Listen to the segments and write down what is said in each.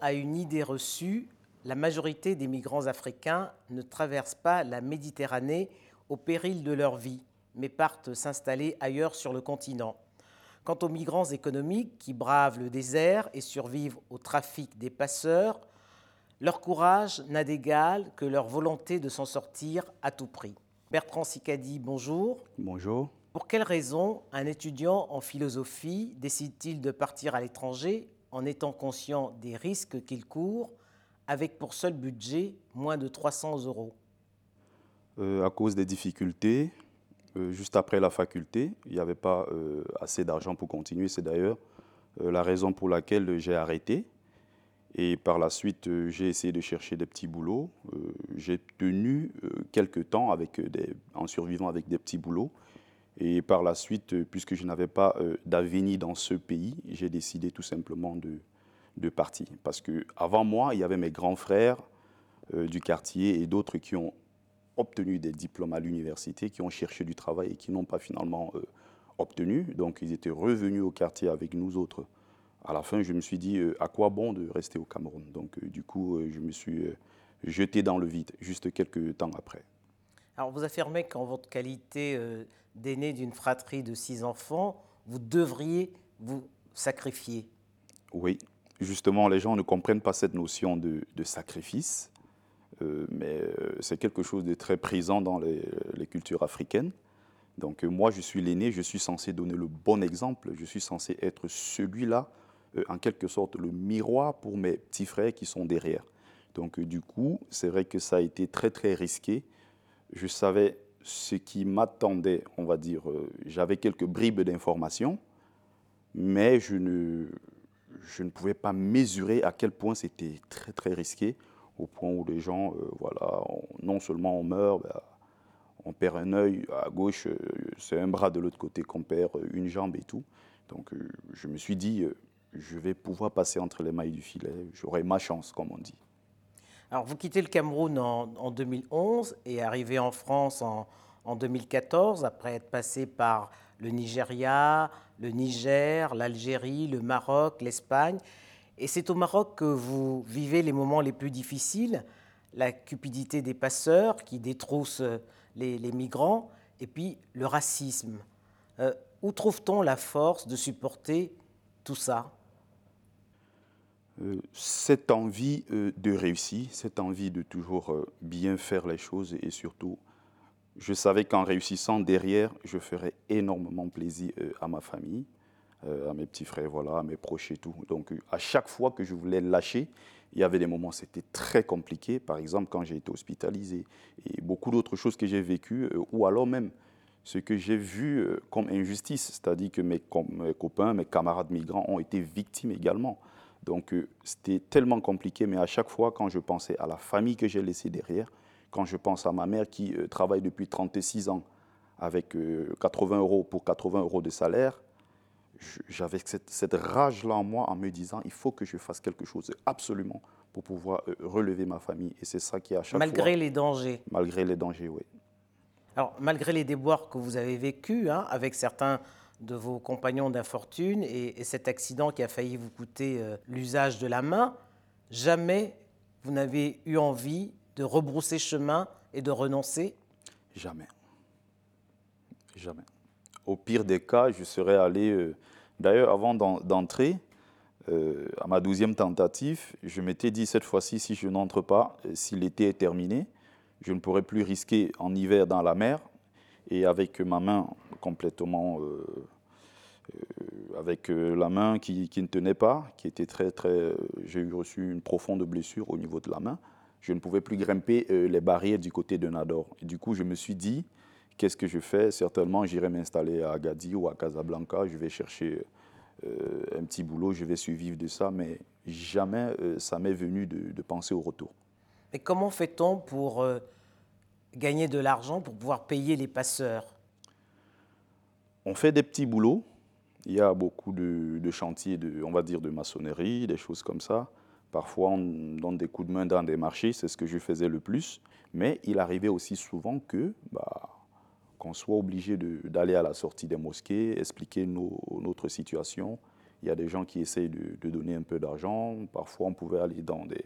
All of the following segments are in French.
À une idée reçue, la majorité des migrants africains ne traversent pas la Méditerranée au péril de leur vie, mais partent s'installer ailleurs sur le continent. Quant aux migrants économiques qui bravent le désert et survivent au trafic des passeurs, leur courage n'a d'égal que leur volonté de s'en sortir à tout prix. Bertrand Sicadi, bonjour. Bonjour. Pour quelles raisons un étudiant en philosophie décide-t-il de partir à l'étranger en étant conscient des risques qu'il court, avec pour seul budget moins de 300 euros euh, À cause des difficultés, euh, juste après la faculté, il n'y avait pas euh, assez d'argent pour continuer. C'est d'ailleurs la raison pour laquelle j'ai arrêté. Et par la suite, j'ai essayé de chercher des petits boulots. j'ai tenu quelques temps en survivant avec des petits boulots. Et par la suite, euh, puisque je n'avais pas euh, d'avenir dans ce pays, j'ai décidé tout simplement de, partir. Parce qu'avant moi, il y avait mes grands frères euh, du quartier et d'autres qui ont obtenu des diplômes à l'université, qui ont cherché du travail et qui n'ont pas finalement obtenu. Donc ils étaient revenus au quartier avec nous autres. À la fin, je me suis dit, à quoi bon de rester au Cameroun? Donc du coup, je me suis jeté dans le vide, juste quelques temps après. Alors vous affirmez qu'en votre qualité euh, d'aîné d'une fratrie de six enfants, vous devriez vous sacrifier. Oui, justement, les gens ne comprennent pas cette notion de, sacrifice, euh, mais euh, c'est quelque chose de très présent dans les, cultures africaines. Donc moi, je suis l'aîné, je suis censé donner le bon exemple, je suis censé être celui-là, en quelque sorte, le miroir pour mes petits frères qui sont derrière. Donc du coup, c'est vrai que ça a été très très risqué je savais ce qui m'attendait, on va dire. Euh, j'avais quelques bribes d'informations, mais je ne, je ne pouvais pas mesurer à quel point c'était très très risqué, au point où les gens, euh, voilà, non seulement on meurt, ben, on perd un œil à gauche, euh, c'est un bras de l'autre côté qu'on perd, une jambe et tout. Donc je me suis dit, je vais pouvoir passer entre les mailles du filet, j'aurai ma chance, comme on dit. Alors, vous quittez le Cameroun en, 2011 et arrivez en France en, 2014, après être passé par le Nigeria, le Niger, l'Algérie, le Maroc, l'Espagne. Et c'est au Maroc que vous vivez les moments les plus difficiles, la cupidité des passeurs qui détroussent les, migrants, et puis le racisme. Euh, où trouve-t-on la force de supporter tout ça? Cette envie euh, de réussir, cette envie de toujours euh, bien faire les choses et surtout, je savais qu'en réussissant derrière, je ferais énormément plaisir à ma famille, à mes petits frères, voilà, à mes proches et tout. Donc à chaque fois que je voulais lâcher, il y avait des moments c'était très compliqué, par exemple quand j'ai été hospitalisé et beaucoup d'autres choses que j'ai vécues, ou alors même ce que j'ai vu comme injustice, c'est-à-dire que mes copains, mes camarades migrants ont été victimes également. Donc euh, c'était tellement compliqué, mais à chaque fois, quand je pensais à la famille que j'ai laissée derrière, quand je pense à ma mère qui euh, travaille depuis 36 ans avec 80 euh, euros pour 80 euros de salaire, j'avais cette, rage-là en moi en me disant il faut que je fasse quelque chose absolument pour pouvoir relever ma famille. Et c'est ça qui à chaque malgré les dangers. Malgré les dangers, oui. Alors, malgré les déboires que vous avez vécus hein, avec certains de vos compagnons d'infortune et, cet accident qui a failli vous coûter euh, l'usage de la main, jamais vous n'avez eu envie de rebrousser chemin et de renoncer? Jamais. Jamais. Au pire des cas, je serais allé... Euh, d'ailleurs, avant d'entrer, euh, à ma douzième tentative, je m'étais dit cette fois-ci, si je n'entre pas, si l'été est terminé, je ne pourrai plus risquer en hiver dans la mer et avec ma main complètement euh, euh, avec euh, la main qui, ne tenait pas, qui était très très. J'ai reçu une profonde blessure au niveau de la main. Je ne pouvais plus grimper les barrières du côté de Nador. Et du coup, je me suis dit, qu'est-ce que je fais? Certainement, j'irai m'installer à Agadir ou à Casablanca. Je vais chercher un petit boulot, je vais survivre de ça, mais jamais ça m'est venu de, de, penser au retour. Mais comment fait-on pour gagner de l'argent pour pouvoir payer les passeurs On fait des petits boulots. Il y a beaucoup de, chantiers, de, on va dire, de maçonnerie, des choses comme ça. Parfois, on donne des coups de main dans des marchés, c'est ce que je faisais le plus. Mais il arrivait aussi souvent que bah, qu'on soit obligé d'aller à la sortie des mosquées, expliquer notre situation Il y a des gens qui essayent de, donner un peu d'argent. Parfois, on pouvait aller dans des,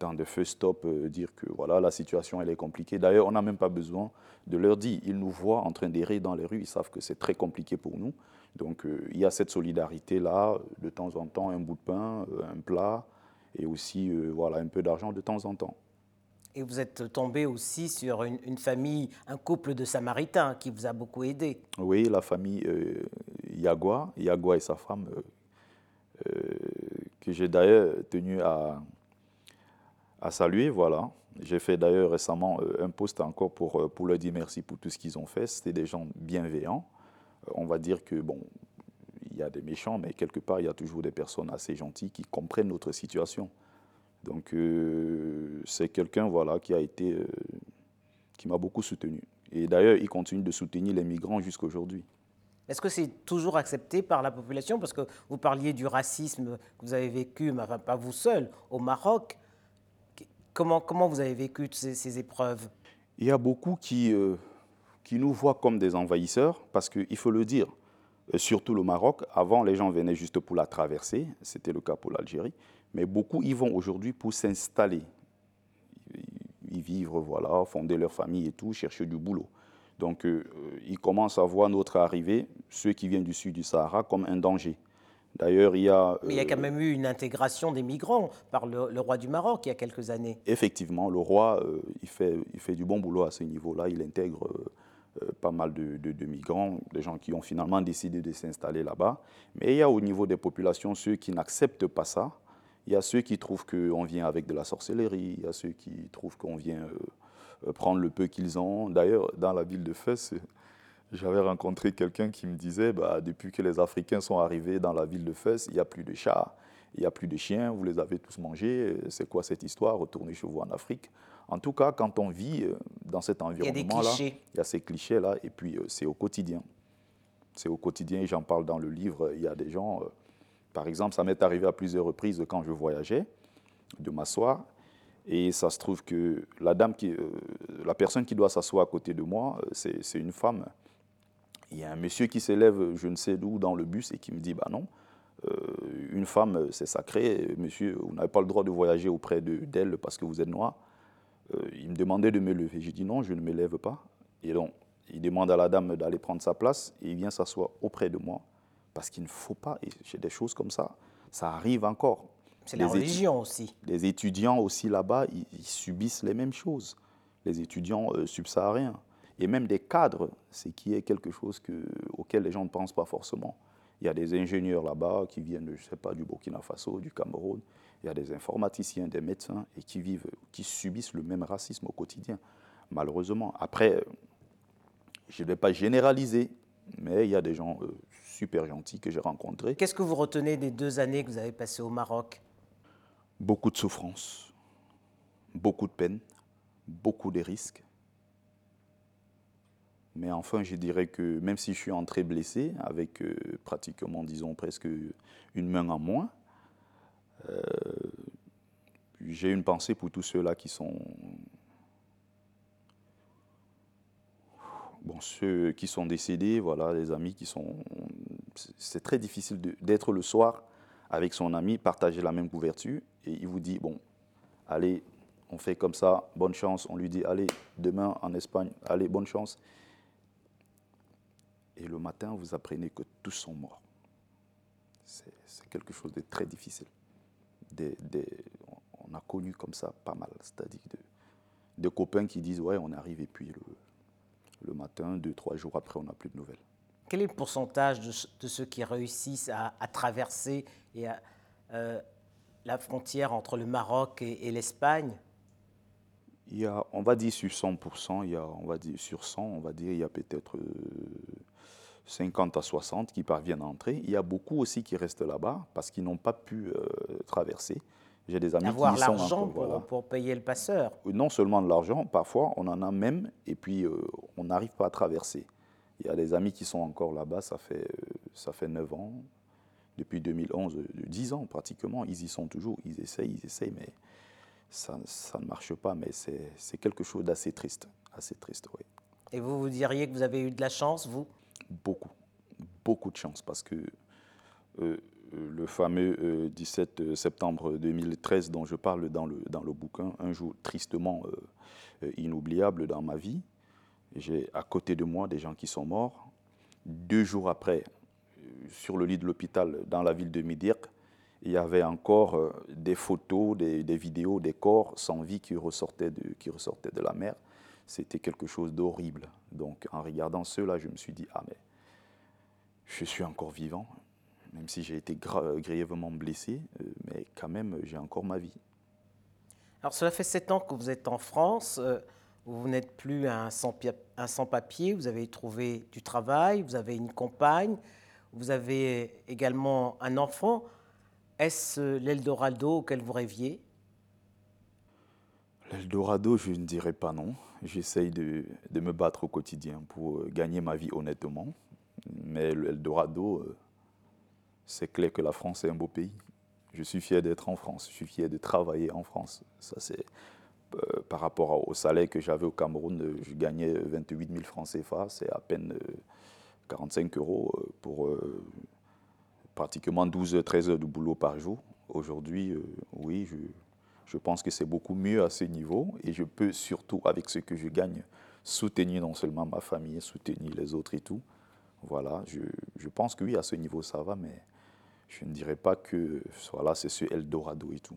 dans des feux stop, euh, dire que voilà, la situation elle est compliquée. D'ailleurs, on n'a même pas besoin de leur dire. Ils nous voient en train d'errer dans les rues, ils savent que c'est très compliqué pour nous. Donc, euh, il y a cette solidarité-là, de temps en temps, un bout de pain, euh, un plat, et aussi voilà, un peu d'argent de temps en temps. Et vous êtes tombé aussi sur une, famille, un couple de Samaritains qui vous a beaucoup aidé. Oui, la famille euh, Yagua, Yagua et sa femme, euh, euh, que j'ai d'ailleurs tenu à, à saluer. Voilà. J'ai fait d'ailleurs récemment euh, un post encore pour, pour leur dire merci pour tout ce qu'ils ont fait. C'était des gens bienveillants. On va dire que, bon, il y a des méchants, mais quelque part, il y a toujours des personnes assez gentilles qui comprennent notre situation. Donc euh, c'est quelqu'un voilà, qui a été, euh, qui m'a beaucoup soutenu. Et d'ailleurs, il continue de soutenir les migrants jusqu'à aujourd'hui. Est-ce que c'est toujours accepté par la population? Parce que vous parliez du racisme que vous avez vécu, mais pas vous seul, au Maroc. Comment, comment vous avez vécu ces, ces épreuves? Il y a beaucoup qui, euh, qui nous voient comme des envahisseurs, parce qu'il faut le dire, surtout le Maroc, avant les gens venaient juste pour la traverser, c'était le cas pour l'Algérie. Mais beaucoup y vont aujourd'hui pour s'installer, y vivre, voilà, fonder leur famille et tout, chercher du boulot. Donc, euh, ils commencent à voir notre arrivée, ceux qui viennent du sud du Sahara, comme un danger. D'ailleurs, il y a... Mais il y a quand euh, même eu une intégration des migrants par le, roi du Maroc il y a quelques années. Effectivement, le roi, euh, il, fait, il fait du bon boulot à ce niveau-là. Il intègre pas mal de, de, migrants, des gens qui ont finalement décidé de s'installer là-bas. Mais il y a au niveau des populations ceux qui n'acceptent pas ça, il y a ceux qui trouvent qu'on vient avec de la sorcellerie, il y a ceux qui trouvent qu'on vient euh, euh, prendre le peu qu'ils ont. D'ailleurs, dans la ville de Fès, j'avais rencontré quelqu'un qui me disait, bah, depuis que les Africains sont arrivés dans la ville de Fès, il n'y a plus de chats, il n'y a plus de chiens, vous les avez tous mangés. C'est quoi cette histoire? Retournez chez vous en Afrique. En tout cas, quand on vit euh, dans cet environnement-là, il y a ces clichés-là, et puis c'est au quotidien. C'est au quotidien, et j'en parle dans le livre, il y a des gens par exemple, ça m'est arrivé à plusieurs reprises quand je voyageais, de m'asseoir. Et ça se trouve que la, dame qui, euh, la personne qui doit s'asseoir à côté de moi, euh, c'est une femme. Il y a un monsieur qui s'élève, je ne sais d'où, dans le bus et qui me dit Bah non, euh, une femme, c'est sacré. Monsieur, vous n'avez pas le droit de voyager auprès d'elle parce que vous êtes noir. il me demandait de me lever. J'ai dit Non, je ne me lève pas. Et donc, il demande à la dame d'aller prendre sa place et il vient s'asseoir auprès de moi. Parce qu'il ne faut pas, et j'ai des choses comme ça, ça arrive encore. C'est la religion aussi. Les étudiants aussi là-bas, ils, subissent les mêmes choses. Les étudiants euh, subsahariens. Et même des cadres, c'est qui est quelque chose que, auquel les gens ne pensent pas forcément. Il y a des ingénieurs là-bas qui viennent, je sais pas, du Burkina Faso, du Cameroun. Il y a des informaticiens, des médecins, et qui vivent, qui subissent le même racisme au quotidien, malheureusement. Après, je ne vais pas généraliser, mais il y a des gens euh, super gentils que j'ai rencontrés. Qu'est-ce que vous retenez des deux années que vous avez passées au Maroc? Beaucoup de souffrance, beaucoup de peine, beaucoup de risques. Mais enfin, je dirais que même si je suis entré blessé, avec euh, pratiquement, disons, presque une main en moins, euh, j'ai une pensée pour tous ceux-là qui sont bon, ceux qui sont décédés, voilà, les amis qui sont. C'est très difficile d'être le soir avec son ami, partager la même couverture, et il vous dit bon, allez, on fait comme ça, bonne chance. On lui dit allez, demain en Espagne, allez, bonne chance. Et le matin, vous apprenez que tous sont morts. C'est quelque chose de très difficile. on a connu comme ça pas mal, c'est-à-dire de, de, copains qui disent ouais, on arrive et puis le, le matin, deux, trois jours après, on n'a plus de nouvelles. Quel est le pourcentage de, ceux qui réussissent à, traverser et euh, la frontière entre le Maroc et, l'Espagne? Il y a, on va dire sur 100%, il y a, on va dire sur 100, on va dire il y a peut-être 50 euh, à 60 qui parviennent à entrer. Il y a beaucoup aussi qui restent là-bas parce qu'ils n'ont pas pu euh, traverser. J'ai des amis Avoir qui l'argent pour, pour, payer le passeur. Non seulement de l'argent, parfois on en a même, et puis euh, on n'arrive pas à traverser. Il y a des amis qui sont encore là-bas, ça fait, euh, ça fait 9 ans, depuis 2011, 10 euh, ans pratiquement, ils y sont toujours, ils essayent, ils essayent, mais ça, ça ne marche pas, mais c'est quelque chose d'assez triste, assez triste, oui. Et vous, vous diriez que vous avez eu de la chance, vous? Beaucoup, beaucoup de chance, parce que le fameux 17 septembre 2013 dont je parle dans le, dans le bouquin, un jour tristement inoubliable dans ma vie. J'ai à côté de moi des gens qui sont morts. Deux jours après, sur le lit de l'hôpital dans la ville de Midirk, il y avait encore euh, des photos, des, vidéos, des corps sans vie qui ressortaient de, qui ressortaient de la mer. C'était quelque chose d'horrible. Donc en regardant cela, je me suis dit, ah mais je suis encore vivant, même si j'ai été grièvement blessé, euh, mais quand même j'ai encore ma vie. Alors cela fait sept ans que vous êtes en France. Euh, vous n'êtes plus un sans-papier, vous avez trouvé du travail, vous avez une compagne, vous avez également un enfant. Est-ce l'Eldorado auquel vous rêviez? L'Eldorado, je ne dirais pas non. J'essaye de, me battre au quotidien pour euh, gagner ma vie honnêtement. Mais l'Eldorado, euh, c'est clair que la France est un beau pays. Je suis fier d'être en France, je suis fier de travailler en France. C'est euh, par rapport au salaire que j'avais au Cameroun, je gagnais 28 000 francs CFA, c'est à peine 45 euros pour pratiquement 12-13 heures de boulot par jour. Aujourd'hui, oui, je, je pense que c'est beaucoup mieux à ce niveau et je peux surtout, avec ce que je gagne, soutenir non seulement ma famille, soutenir les autres et tout. Voilà, je, je pense que oui, à ce niveau, ça va, mais je ne dirais pas que voilà, c'est ce Eldorado et tout.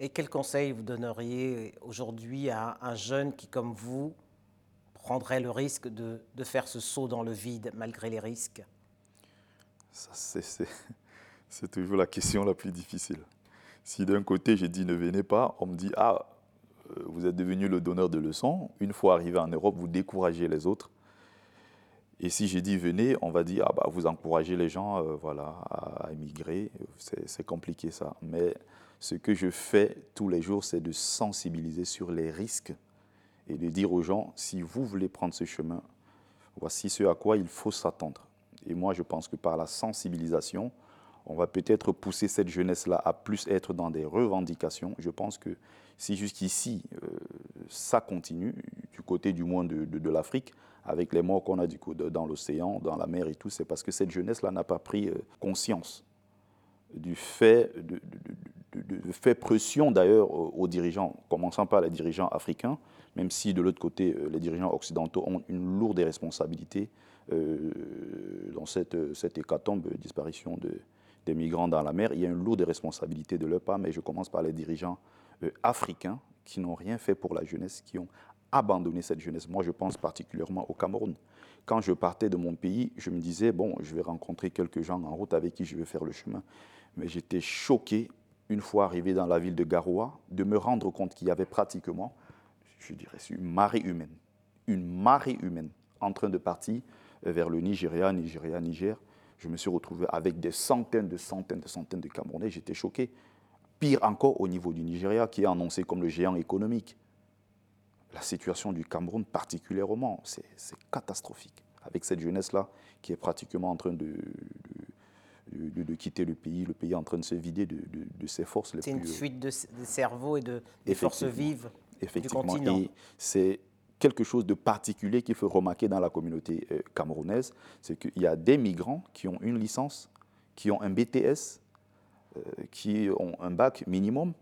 Et quel conseil vous donneriez aujourd'hui à un jeune qui, comme vous, prendrait le risque de, de, faire ce saut dans le vide malgré les risques? C'est toujours la question la plus difficile. Si d'un côté j'ai dit ne venez pas, on me dit ah, euh, vous êtes devenu le donneur de leçons, une fois arrivé en Europe, vous découragez les autres. Et si j'ai dit venez, on va dire ah bah vous encouragez les gens euh, voilà, à, à émigrer. C'est compliqué ça. Mais ce que je fais tous les jours, c'est de sensibiliser sur les risques et de dire aux gens, si vous voulez prendre ce chemin, voici ce à quoi il faut s'attendre. Et moi, je pense que par la sensibilisation, on va peut-être pousser cette jeunesse-là à plus être dans des revendications. Je pense que si jusqu'ici, euh, ça continue, du côté du moins de, l'Afrique, avec les morts qu'on a dans l'océan, dans la mer et tout, c'est parce que cette jeunesse-là n'a pas pris euh, conscience du fait de, fait pression d'ailleurs aux, dirigeants, commençant par les dirigeants africains, même si de l'autre côté, euh, les dirigeants occidentaux ont une lourde responsabilité dans cette, cette hécatombe, disparition de, des migrants dans la mer. Il y a une lourde responsabilité de leur part, mais je commence par les dirigeants euh, africains qui n'ont rien fait pour la jeunesse, qui ont abandonné cette jeunesse. Moi, je pense particulièrement au Cameroun. Quand je partais de mon pays, je me disais, bon, je vais rencontrer quelques gens en route avec qui je vais faire le chemin. Mais j'étais choqué une fois arrivé dans la ville de Garoua, de me rendre compte qu'il y avait pratiquement, je dirais, une marée humaine, une marée humaine en train de partir vers le Nigeria, Nigeria, Niger. Je me suis retrouvé avec des centaines de centaines de centaines de Camerounais. J'étais choqué. Pire encore au niveau du Nigeria, qui est annoncé comme le géant économique. La situation du Cameroun particulièrement, c'est catastrophique. Avec cette jeunesse-là qui est pratiquement en train de, de, quitter le pays, le pays est en train de se vider de, ses forces C'est une fuite de, cerveau et de, forces vives du continent. c'est quelque chose de particulier qu'il faut remarquer dans la communauté euh, camerounaise, c'est qu'il y a des migrants qui ont une licence, qui ont un BTS, euh, qui ont un bac minimum,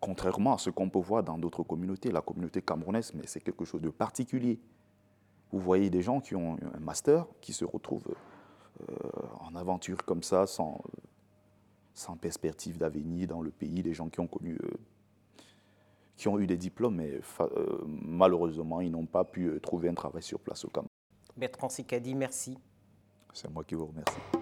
contrairement à ce qu'on peut voir dans d'autres communautés. La communauté camerounaise, mais c'est quelque chose de particulier. Vous voyez des gens qui ont un master, qui se retrouvent euh, en aventure comme ça, sans, sans perspective d'avenir dans le pays, des gens qui ont connu, qui ont eu des diplômes, mais euh, malheureusement, ils n'ont pas pu trouver un travail sur place au Cameroun. Bertrand Sicadi, merci. C'est moi qui vous remercie.